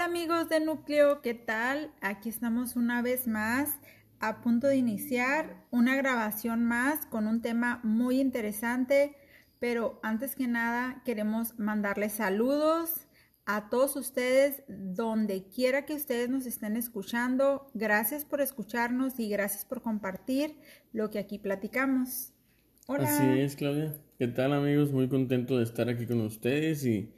Hola amigos de Núcleo, ¿qué tal? Aquí estamos una vez más a punto de iniciar una grabación más con un tema muy interesante, pero antes que nada queremos mandarles saludos a todos ustedes donde quiera que ustedes nos estén escuchando. Gracias por escucharnos y gracias por compartir lo que aquí platicamos. Hola. Así es, Claudia. ¿Qué tal amigos? Muy contento de estar aquí con ustedes y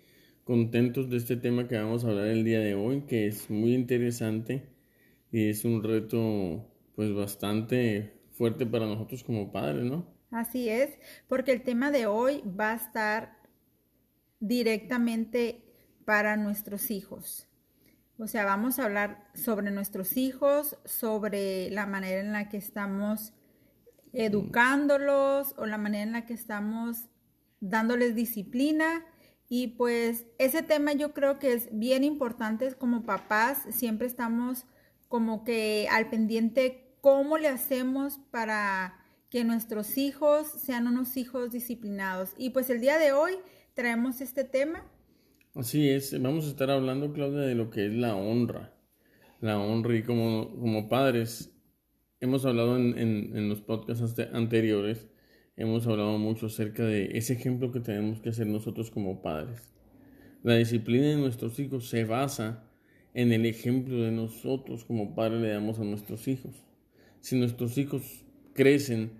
contentos de este tema que vamos a hablar el día de hoy, que es muy interesante y es un reto pues bastante fuerte para nosotros como padres, ¿no? Así es, porque el tema de hoy va a estar directamente para nuestros hijos. O sea, vamos a hablar sobre nuestros hijos, sobre la manera en la que estamos educándolos o la manera en la que estamos dándoles disciplina y pues ese tema yo creo que es bien importante como papás, siempre estamos como que al pendiente cómo le hacemos para que nuestros hijos sean unos hijos disciplinados. Y pues el día de hoy traemos este tema. Así es, vamos a estar hablando, Claudia, de lo que es la honra. La honra y como, como padres, hemos hablado en, en los podcasts anteriores hemos hablado mucho acerca de ese ejemplo que tenemos que hacer nosotros como padres. La disciplina de nuestros hijos se basa en el ejemplo de nosotros como padres le damos a nuestros hijos. Si nuestros hijos crecen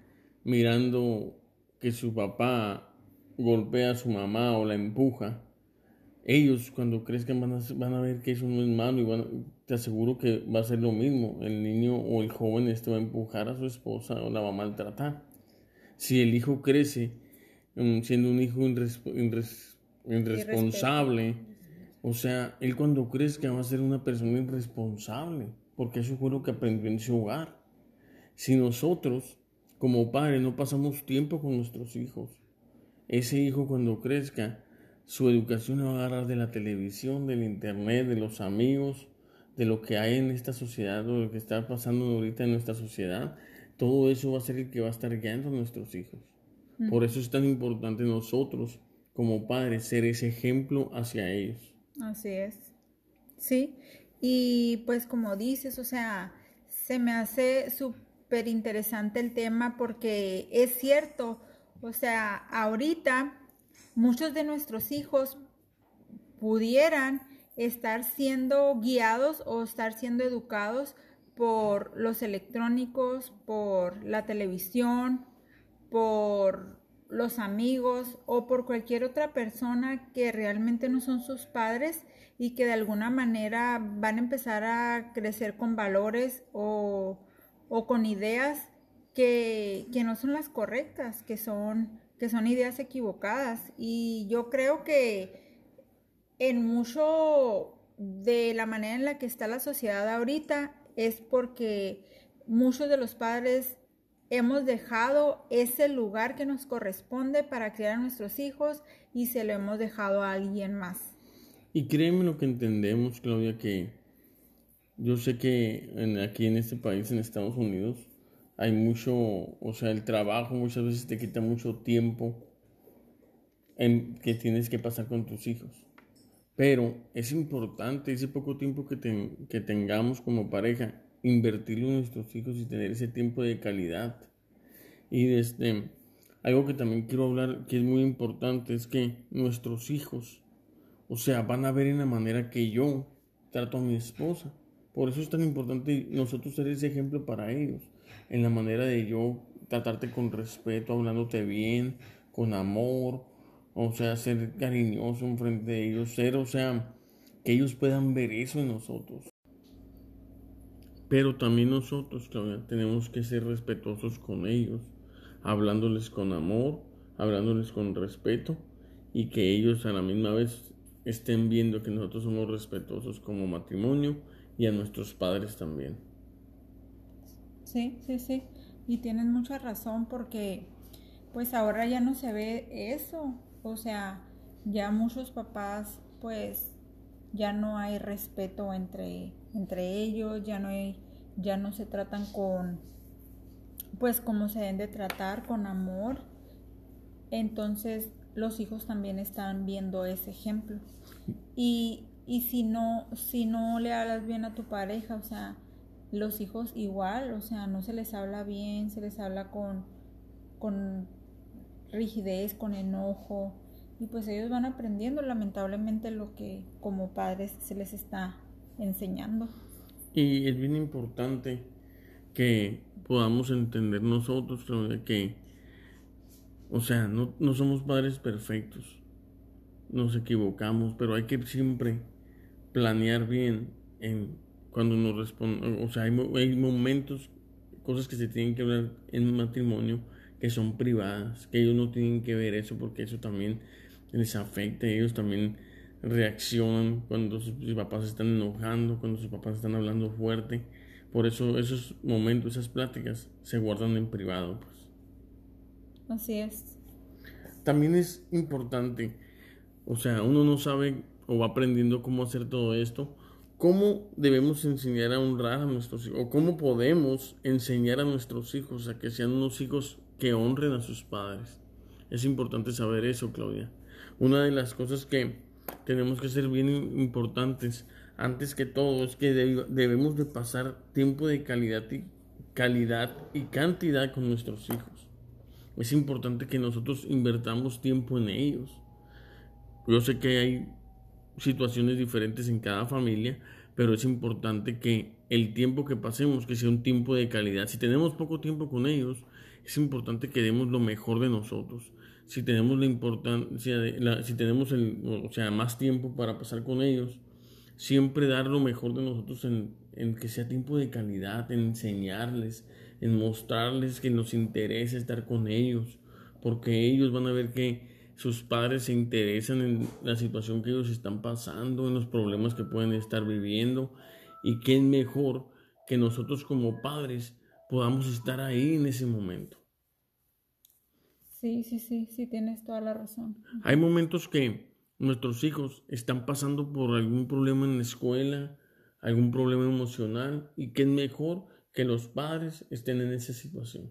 mirando que su papá golpea a su mamá o la empuja, ellos cuando crezcan van a, van ver que eso no es malo y te aseguro que va a ser lo mismo. El niño o el joven este va a empujar a su esposa o la va a maltratar si el hijo crece mm, siendo un hijo irresponsable, o sea, él cuando crezca va a ser una persona irresponsable, porque eso fue lo que aprendió en su hogar. Si nosotros, como padres, no pasamos tiempo con nuestros hijos, ese hijo cuando crezca, su educación va a agarrar de la televisión, del internet, de los amigos, de lo que hay en esta sociedad, de lo que está pasando ahorita en nuestra sociedad, todo eso va a ser el que va a estar guiando a nuestros hijos. Por eso es tan importante nosotros como padres ser ese ejemplo hacia ellos. Así es. Sí. Y pues como dices, o sea, se me hace súper interesante el tema porque es cierto, o sea, ahorita muchos de nuestros hijos pudieran estar siendo guiados o estar siendo educados por los electrónicos, por la televisión, por los amigos o por cualquier otra persona que realmente no son sus padres y que de alguna manera van a empezar a crecer con valores o, con ideas que, que, no son las correctas, que son, que son ideas equivocadas. Y yo creo que en mucho de la manera en la que está la sociedad ahorita es porque muchos de los padres hemos dejado ese lugar que nos corresponde para criar a nuestros hijos y se lo hemos dejado a alguien más. Y créeme lo que entendemos, Claudia, que yo sé que aquí en este país, en Estados Unidos, hay mucho, o sea, el trabajo muchas veces te quita mucho tiempo en que tienes que pasar con tus hijos. Pero es importante ese poco tiempo que, que tengamos como pareja, invertirlo en nuestros hijos y tener ese tiempo de calidad. Y desde algo que también quiero hablar, que es muy importante, es que nuestros hijos, o sea, van a ver en la manera que yo trato a mi esposa. Por eso es tan importante nosotros ser ese ejemplo para ellos, en la manera de yo tratarte con respeto, hablándote bien, con amor, o sea, ser cariñoso en frente de ellos, ser, o sea, que ellos puedan ver eso en nosotros. Pero también nosotros, tenemos que ser respetuosos con ellos, hablándoles con amor, hablándoles con respeto y que ellos a la misma vez estén viendo que nosotros somos respetuosos como matrimonio y a nuestros padres también. Sí, sí, sí. Y tienen mucha razón porque pues ahora ya no se ve eso. O sea, ya muchos papás, pues, ya no hay respeto entre, entre ellos, ya no ya no se tratan con, pues, como se deben de tratar, con amor. Entonces, los hijos también están viendo ese ejemplo. Y, Y si no, si no le hablas bien a tu pareja, o sea, los hijos igual, o sea, no se les habla bien, se les habla con, con rigidez, con enojo, y pues ellos van aprendiendo lamentablemente lo que como padres se les está enseñando. Y es bien importante que podamos entender nosotros que, o sea, no, no somos padres perfectos, nos equivocamos, pero hay que siempre planear bien en cuando nos responde, o sea, hay, momentos, cosas que se tienen que hablar en matrimonio que son privadas, que ellos no tienen que ver eso porque eso también les afecta, ellos también reaccionan cuando sus, papás están enojando, cuando sus papás están hablando fuerte. Por eso esos momentos, esas pláticas se guardan en privado. Pues. Así es. También es importante, o sea, uno no sabe o va aprendiendo cómo hacer todo esto, cómo debemos enseñar a honrar a nuestros hijos, o cómo podemos enseñar a nuestros hijos a que sean unos hijos que honren a sus padres. Es importante saber eso, Claudia. Una de las cosas que tenemos que ser bien importantes antes que todo es que debemos de pasar tiempo de calidad y, calidad y cantidad con nuestros hijos. Es importante que nosotros invertamos tiempo en ellos. Yo sé que hay situaciones diferentes en cada familia, pero es importante que el tiempo que pasemos, que sea un tiempo de calidad. Si tenemos poco tiempo con ellos, es importante que demos lo mejor de nosotros. Si tenemos la importancia, de si tenemos el, o sea, más tiempo para pasar con ellos, siempre dar lo mejor de nosotros en, en que sea tiempo de calidad, en enseñarles, en mostrarles que nos interesa estar con ellos, porque ellos van a ver que sus padres se interesan en la situación que ellos están pasando, en los problemas que pueden estar viviendo, y que es mejor que nosotros como padres podamos estar ahí en ese momento. Sí, sí, sí, sí, tienes toda la razón. Hay momentos que nuestros hijos están pasando por algún problema en la escuela, algún problema emocional, y que es mejor que los padres estén en esa situación.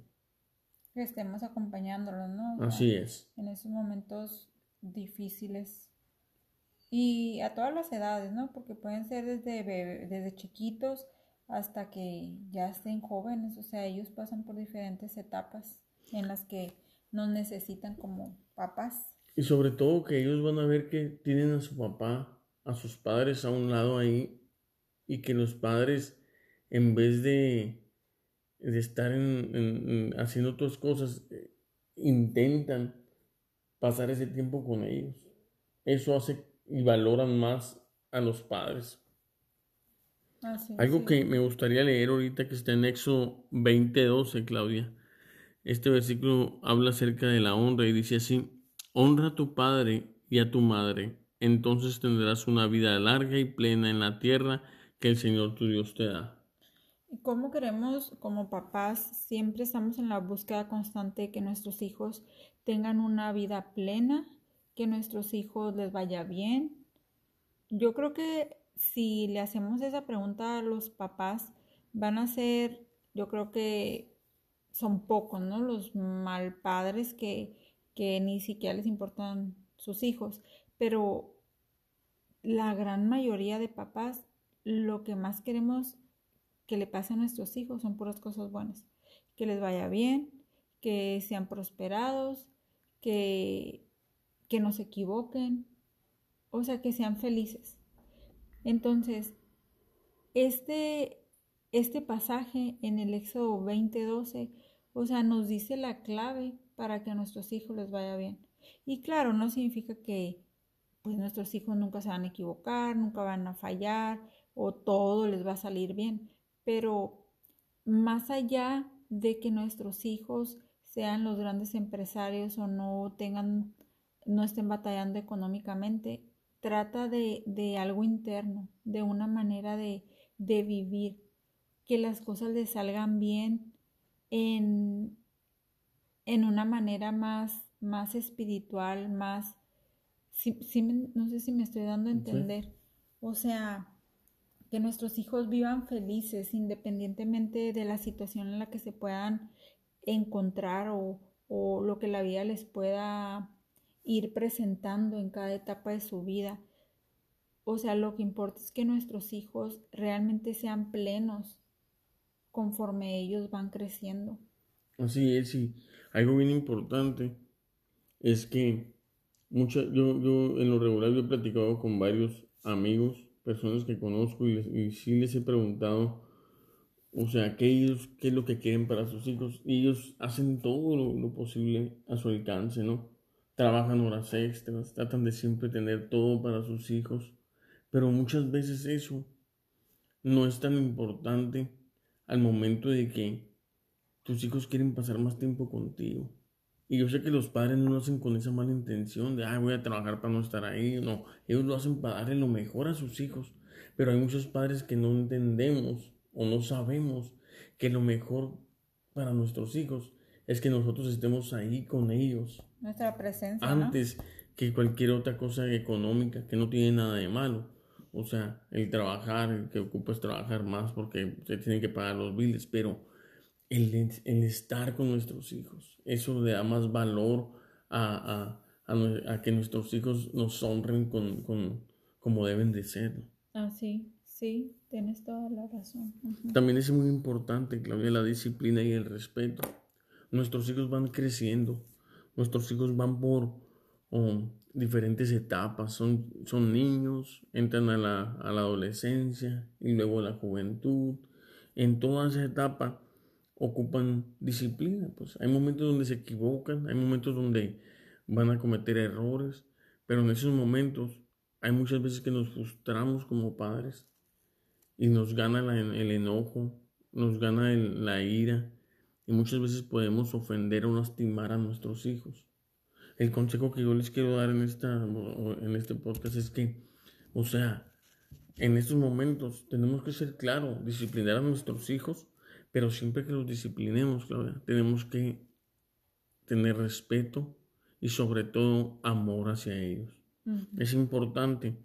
Que estemos acompañándolos, ¿no? Así es. En esos momentos difíciles. Y a todas las edades, ¿no? Porque pueden ser desde, desde chiquitos hasta que ya estén jóvenes. O sea, ellos pasan por diferentes etapas en las que nos necesitan como papás. Y sobre todo que ellos van a ver que tienen a su papá, a sus padres a un lado ahí y que los padres en vez de, de estar en, haciendo otras cosas, eh, intentan pasar ese tiempo con ellos. Eso hace y valoran más a los padres. Algo que me gustaría leer ahorita que está en Éxodo 20:12, Claudia. Este versículo habla acerca de la honra y dice así, honra a tu padre y a tu madre, entonces tendrás una vida larga y plena en la tierra que el Señor tu Dios te da. ¿Cómo queremos como papás siempre estamos en la búsqueda constante de que nuestros hijos tengan una vida plena, que nuestros hijos les vaya bien? Yo creo que si le hacemos esa pregunta a los papás, van a ser, yo creo que son pocos, ¿no? Los mal padres que, que ni siquiera les importan sus hijos, pero la gran mayoría de papás lo que más queremos que le pase a nuestros hijos son puras cosas buenas, que les vaya bien, que sean prosperados, que, que no se equivoquen, o sea, que sean felices. Entonces, este, este pasaje en el Éxodo 20:12 o sea, nos dice la clave para que a nuestros hijos les vaya bien. Y claro, no significa que pues nuestros hijos nunca se van a equivocar, nunca van a fallar o todo les va a salir bien, pero más allá de que nuestros hijos sean los grandes empresarios o no tengan no estén batallando económicamente, trata de, de algo interno, de una manera de, de vivir, que las cosas les salgan bien en, en una manera más, más espiritual, más... no sé si me estoy dando a entender. O sea, que nuestros hijos vivan felices independientemente de la situación en la que se puedan encontrar o, o lo que la vida les pueda ir presentando en cada etapa de su vida. o sea, lo que importa es que nuestros hijos realmente sean plenos conforme ellos van creciendo. Así es, y algo bien importante es que mucha, yo, yo en lo regular yo he platicado con varios amigos, personas que conozco y, y sí les he preguntado, o sea, ¿qué, ellos, qué es lo que quieren para sus hijos. Y ellos hacen todo lo, lo posible a su alcance, ¿no? Trabajan horas extras, tratan de siempre tener todo para sus hijos, pero muchas veces eso no es tan importante al momento de que tus hijos quieren pasar más tiempo contigo. Y yo sé que los padres no lo hacen con esa mala intención de, ah, voy a trabajar para no estar ahí. No, ellos lo hacen para darle lo mejor a sus hijos. Pero hay muchos padres que no entendemos o no sabemos que lo mejor para nuestros hijos es que nosotros estemos ahí con ellos. Nuestra presencia. Antes que cualquier otra cosa económica, que no tiene nada de malo. O sea, el trabajar, el que ocupa es trabajar más porque se tienen que pagar los biles, pero el, estar con nuestros hijos. Eso le da más valor a, que nuestros hijos nos honren con, como deben de ser. Ah, sí, sí, tienes toda la razón. También es muy importante, Claudia, la disciplina y el respeto. Nuestros hijos van creciendo, nuestros hijos van por diferentes etapas, son, son niños, entran a la, a la adolescencia y luego a la juventud. En toda esa etapa ocupan disciplina. Pues hay momentos donde se equivocan, hay momentos donde van a cometer errores, pero en esos momentos hay muchas veces que nos frustramos como padres y nos gana el enojo, nos gana la ira y muchas veces podemos ofender o lastimar a nuestros hijos. El consejo que yo les quiero dar en, esta, en este podcast es que, o sea, en estos momentos tenemos que ser claros, disciplinar a nuestros hijos pero siempre que los disciplinemos, Claudia, tenemos que tener respeto y sobre todo amor hacia ellos. Es importante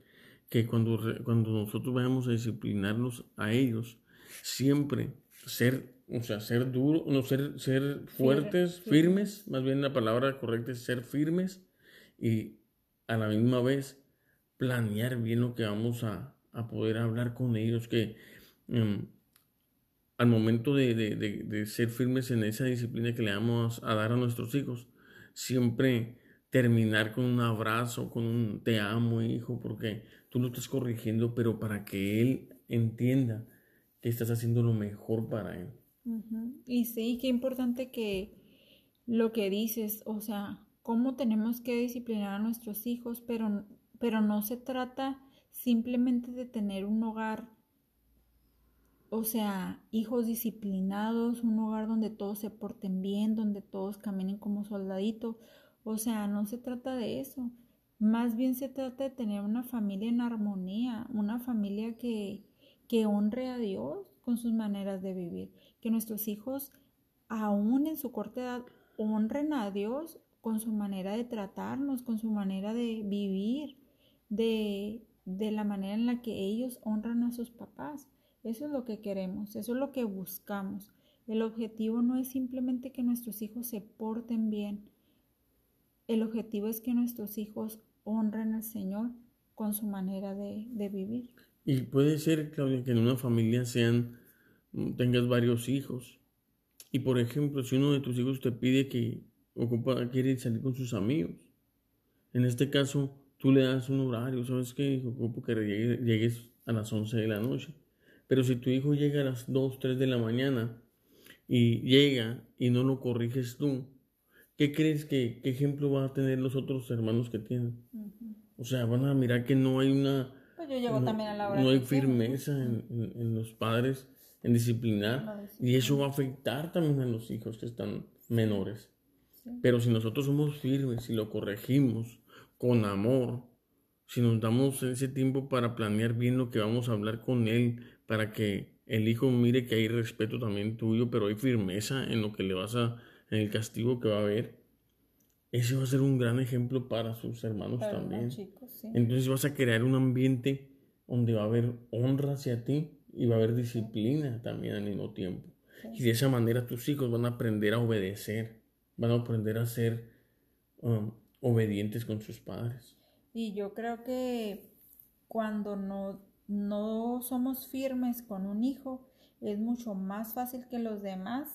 que cuando, cuando nosotros vayamos a disciplinarlos a ellos, siempre ser, o sea, ser duro, no ser, ser fuertes, firmes, más bien la palabra correcta es ser firmes y a la misma vez planear bien lo que vamos a, a poder hablar con ellos, que em, al momento de, ser firmes en esa disciplina que le vamos a dar a nuestros hijos, siempre terminar con un abrazo, con un te amo, hijo, porque tú lo estás corrigiendo, pero para que él entienda que estás haciendo lo mejor para él. Y sí, qué importante que lo que dices, o sea, cómo tenemos que disciplinar a nuestros hijos, pero, pero no se trata simplemente de tener un hogar o sea, hijos disciplinados, un hogar donde todos se porten bien, donde todos caminen como soldaditos. O sea, no se trata de eso. Más bien se trata de tener una familia en armonía, una familia que, que honre a Dios con sus maneras de vivir. Que nuestros hijos, aún en su corta edad, honren a Dios con su manera de tratarnos, con su manera de vivir, de, de la manera en la que ellos honran a sus papás. Eso es lo que queremos, eso es lo que buscamos. El objetivo no es simplemente que nuestros hijos se porten bien. El objetivo es que nuestros hijos honren al Señor con su manera de, vivir. Y puede ser, Claudia, que en una familia sean, tengas varios hijos. Y por ejemplo, si uno de tus hijos te pide que ocupa, quiere salir con sus amigos, en este caso tú le das un horario, ¿sabes qué? Ocupo que llegues a las 11 de la noche. Pero si tu hijo llega a las 2, 3 de la mañana y llega y no lo corriges tú, ¿qué crees que qué ejemplo van a tener los otros hermanos que tienen? O sea, van a mirar que no hay una... Pues yo llego no, también a la hora no hay firmeza en, los padres en disciplinar y eso va a afectar también a los hijos que están menores. Pero si nosotros somos firmes y lo corregimos con amor, si nos damos ese tiempo para planear bien lo que vamos a hablar con él, para que el hijo mire que hay respeto también tuyo, pero hay firmeza en lo que le vas a, en el castigo que va a haber. Ese va a ser un gran ejemplo para sus hermanos también. Entonces vas a crear un ambiente donde va a haber honra hacia ti y va a haber disciplina también al mismo tiempo. Y de esa manera tus hijos van a aprender a obedecer, van a aprender a ser um, obedientes con sus padres. Y yo creo que cuando no, no somos firmes con un hijo, es mucho más fácil que los demás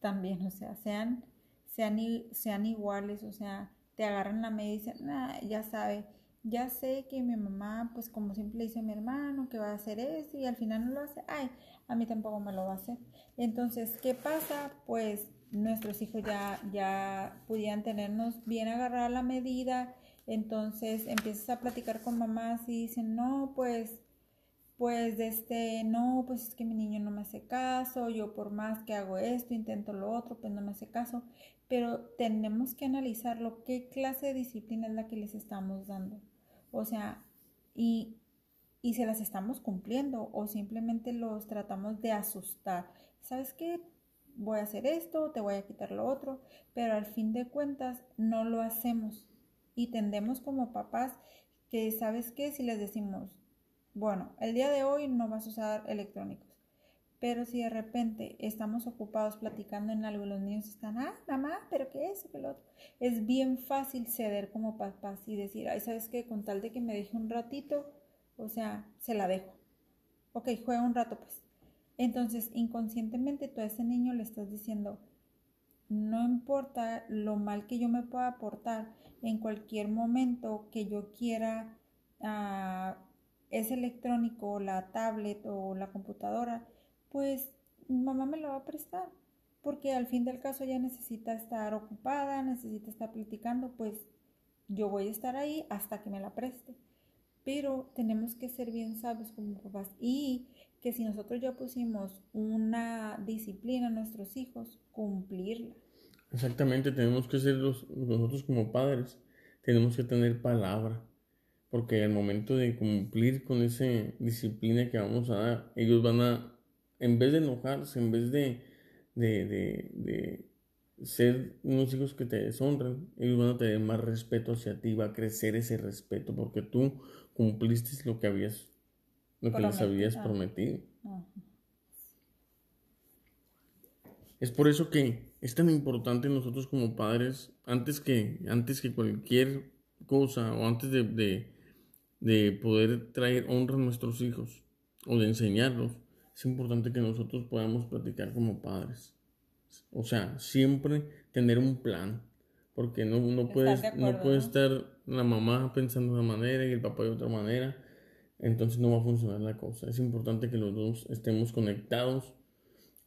también, o sea, sean, sean, sean iguales, o sea, te agarran la media y dicen, ya sabe, ya sé que mi mamá, pues como siempre dice a mi hermano que va a hacer esto y al final no lo hace, ay, a mí tampoco me lo va a hacer. Entonces, ¿qué pasa? Pues nuestros hijos ya, ya pudieran tenernos bien agarrada la medida, entonces empiezas a platicar con mamás y dicen, no, pues, pues, este, no, pues es que mi niño no me hace caso, yo por más que hago esto, intento lo otro, pues no me hace caso, pero tenemos que analizarlo, qué clase de disciplina es la que les estamos dando, o sea, y, y se las estamos cumpliendo o simplemente los tratamos de asustar. ¿Sabes qué? voy a hacer esto, te voy a quitar lo otro, pero al fin de cuentas no lo hacemos y tendemos como papás que, ¿sabes qué? Si les decimos, bueno, el día de hoy no vas a usar electrónicos, pero si de repente estamos ocupados platicando en algo los niños están, ah, mamá, pero ¿qué es? ¿Qué lo otro? Es bien fácil ceder como papás y decir, ay, ¿sabes qué? Con tal de que me deje un ratito, o sea, se la dejo. Ok, juega un rato pues entonces, inconscientemente tú a ese niño le estás diciendo, no importa lo mal que yo me pueda aportar, en cualquier momento que yo quiera uh, ese electrónico, la tablet o la computadora, pues mamá me lo va a prestar, porque al fin del caso ella necesita estar ocupada, necesita estar platicando, pues yo voy a estar ahí hasta que me la preste. Pero tenemos que ser bien sabios como papás y que si nosotros ya pusimos una disciplina a nuestros hijos, cumplirla. Exactamente, tenemos que ser nosotros como padres, tenemos que tener palabra, porque al momento de cumplir con esa disciplina que vamos a dar, ellos van a, en vez de enojarse, en vez de, de, de, de ser unos hijos que te deshonran, ellos van a tener más respeto hacia ti, va a crecer ese respeto, porque tú cumpliste lo que habías lo que les habías prometido. Es por eso que es tan importante nosotros como padres, antes que, antes que cualquier cosa o antes de, de, poder traer honra a nuestros hijos o de enseñarlos, es importante que nosotros podamos platicar como padres. O sea, siempre tener un plan, porque no, no, puedes, no puede estar la mamá pensando de una manera y el papá de otra manera entonces no va a funcionar la cosa. Es importante que los dos estemos conectados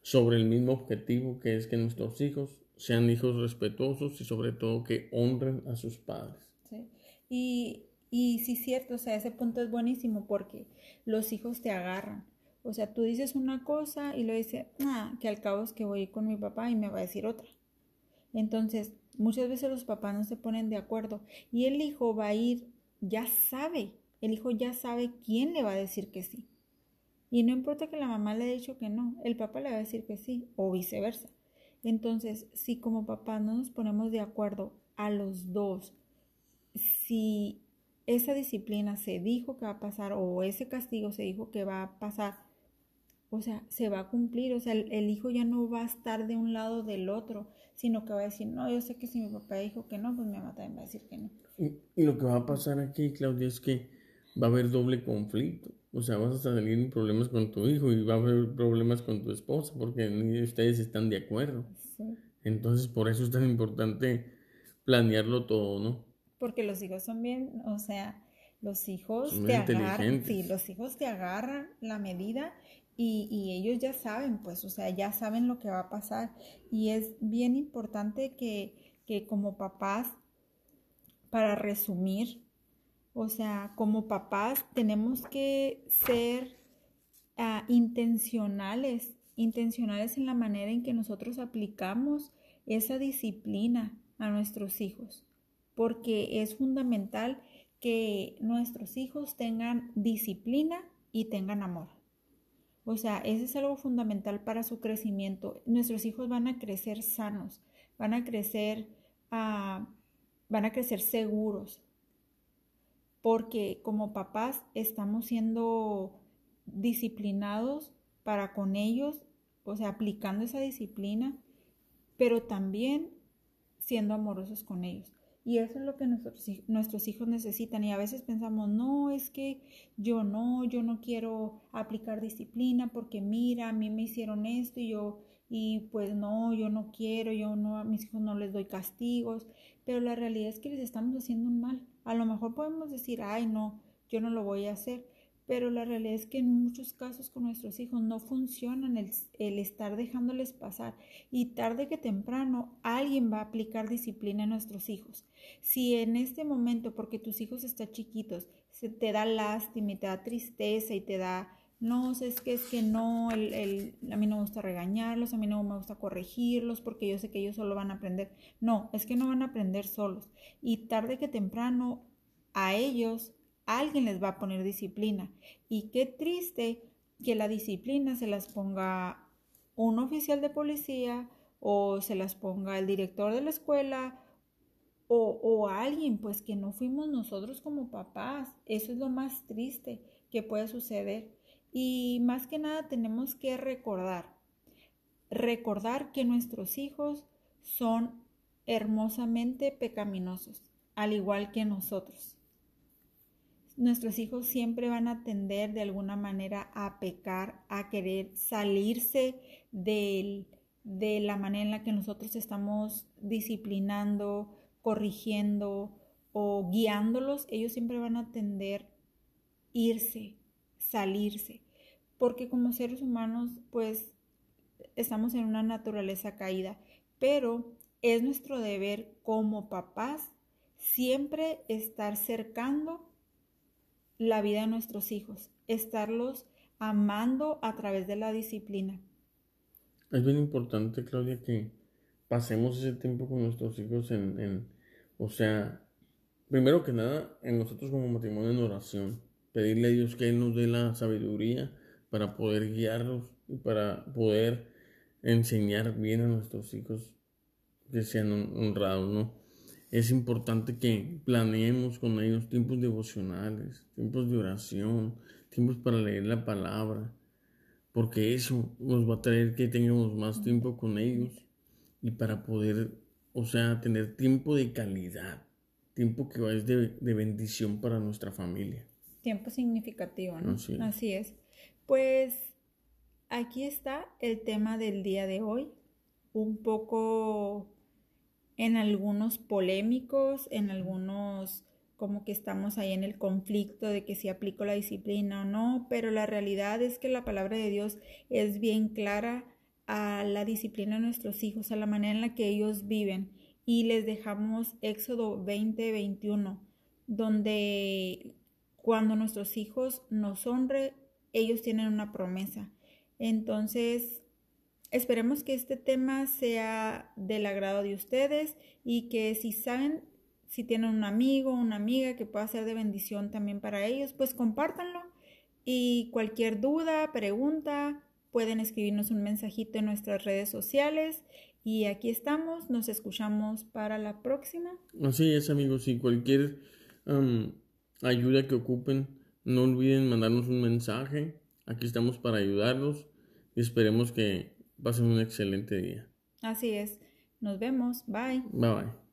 sobre el mismo objetivo que es que nuestros hijos sean hijos respetuosos y sobre todo que honren a sus padres. Sí. Y, y sí, cierto, o sea, ese punto es buenísimo porque los hijos te agarran. O sea, tú dices una cosa y lo dices, ah, que al cabo es que voy con mi papá y me va a decir otra. Entonces, muchas veces los papás no se ponen de acuerdo y el hijo va a ir, ya sabe el hijo ya sabe quién le va a decir que sí. Y no importa que la mamá le haya dicho que no, el papá le va a decir que sí, o viceversa. Entonces, si como papá no nos ponemos de acuerdo a los dos, si esa disciplina se dijo que va a pasar o ese castigo se dijo que va a pasar, o sea, se va a cumplir, o sea, el, hijo ya no va a estar de un lado del otro, sino que va a decir, no, yo sé que si mi papá dijo que no, pues mi mamá también va a decir que no. y lo que va a pasar aquí, Claudia, es que va a haber doble conflicto. O sea, vas a salir en problemas con tu hijo y va a haber problemas con tu esposa porque ni ustedes están de acuerdo. Entonces, por eso es tan importante planearlo todo, ¿no? Porque los hijos son bien, o sea, los hijos te agarran, sí, los hijos te agarran la medida y, y, ellos ya saben, pues, o sea, ya saben lo que va a pasar. Y es bien importante que, que como papás, para resumir, o sea, como papás tenemos que ser ah, intencionales, intencionales en la manera en que nosotros aplicamos esa disciplina a nuestros hijos, porque es fundamental que nuestros hijos tengan disciplina y tengan amor. O sea, eso es algo fundamental para su crecimiento. Nuestros hijos van a crecer sanos, van a crecer, ah, van a crecer seguros, porque como papás estamos siendo disciplinados para con ellos, o sea, aplicando esa disciplina, pero también siendo amorosos con ellos. Y eso es lo que nuestros, nuestros hijos necesitan. Y a veces pensamos, no, es que yo no, yo no quiero aplicar disciplina porque mira, a mí me hicieron esto y yo, y pues no, yo no quiero, yo no, a mis hijos no les doy castigos. Pero la realidad es que les estamos haciendo un mal. A lo mejor podemos decir, ay, no, yo no lo voy a hacer pero la realidad es que en muchos casos con nuestros hijos no funcionan el, estar dejándoles pasar y tarde que temprano alguien va a aplicar disciplina a nuestros hijos. Si en este momento, porque tus hijos están chiquitos, se te da lástima y te da tristeza y te da, no, es que es que no, el, a mí no me gusta regañarlos, a mí no me gusta corregirlos porque yo sé que ellos solo van a aprender. No, es que no van a aprender solos y tarde que temprano a ellos alguien les va a poner disciplina. Y qué triste que la disciplina se las ponga un oficial de policía o se las ponga el director de la escuela o, alguien, pues que no fuimos nosotros como papás. Eso es lo más triste que puede suceder. Y más que nada tenemos que recordar, recordar que nuestros hijos son hermosamente pecaminosos, al igual que nosotros nuestros hijos siempre van a tender de alguna manera a pecar, a querer salirse de la manera en la que nosotros estamos disciplinando, corrigiendo o guiándolos. Ellos siempre van a tender irse, salirse, porque como seres humanos pues estamos en una naturaleza caída, pero es nuestro deber como papás siempre estar cercando la vida de nuestros hijos, estarlos amando a través de la disciplina. Es bien importante, Claudia, que pasemos ese tiempo con nuestros hijos en, en o sea, primero que nada, en nosotros como matrimonio en oración, pedirle a Dios que Él nos dé la sabiduría para poder guiarlos y para poder enseñar bien a nuestros hijos que sean honrados, ¿no? Es importante que planeemos con ellos tiempos devocionales, tiempos de oración, tiempos para leer la palabra, porque eso nos va a traer que tengamos más tiempo con ellos y para poder, o sea, tener tiempo de calidad, tiempo que a de, de bendición para nuestra familia. Tiempo significativo, ¿no? Así es. Pues aquí está el tema del día de hoy, un poco en algunos polémicos, en algunos como que estamos ahí en el conflicto de que si aplico la disciplina o no, pero la realidad es que la palabra de Dios es bien clara a la disciplina de nuestros hijos, a la manera en la que ellos viven. Y les dejamos Éxodo 20, 21, donde cuando nuestros hijos nos honren, ellos tienen una promesa. Entonces, Esperemos que este tema sea del agrado de ustedes y que si saben, si tienen un amigo una amiga que pueda ser de bendición también para ellos, pues compártanlo. Y cualquier duda, pregunta, pueden escribirnos un mensajito en nuestras redes sociales. Y aquí estamos, nos escuchamos para la próxima. Así es, amigos, y cualquier ayuda que ocupen, no olviden mandarnos un mensaje. Aquí estamos para ayudarlos y esperemos que Pasen un excelente día. Así es. Nos vemos. Bye. Bye bye.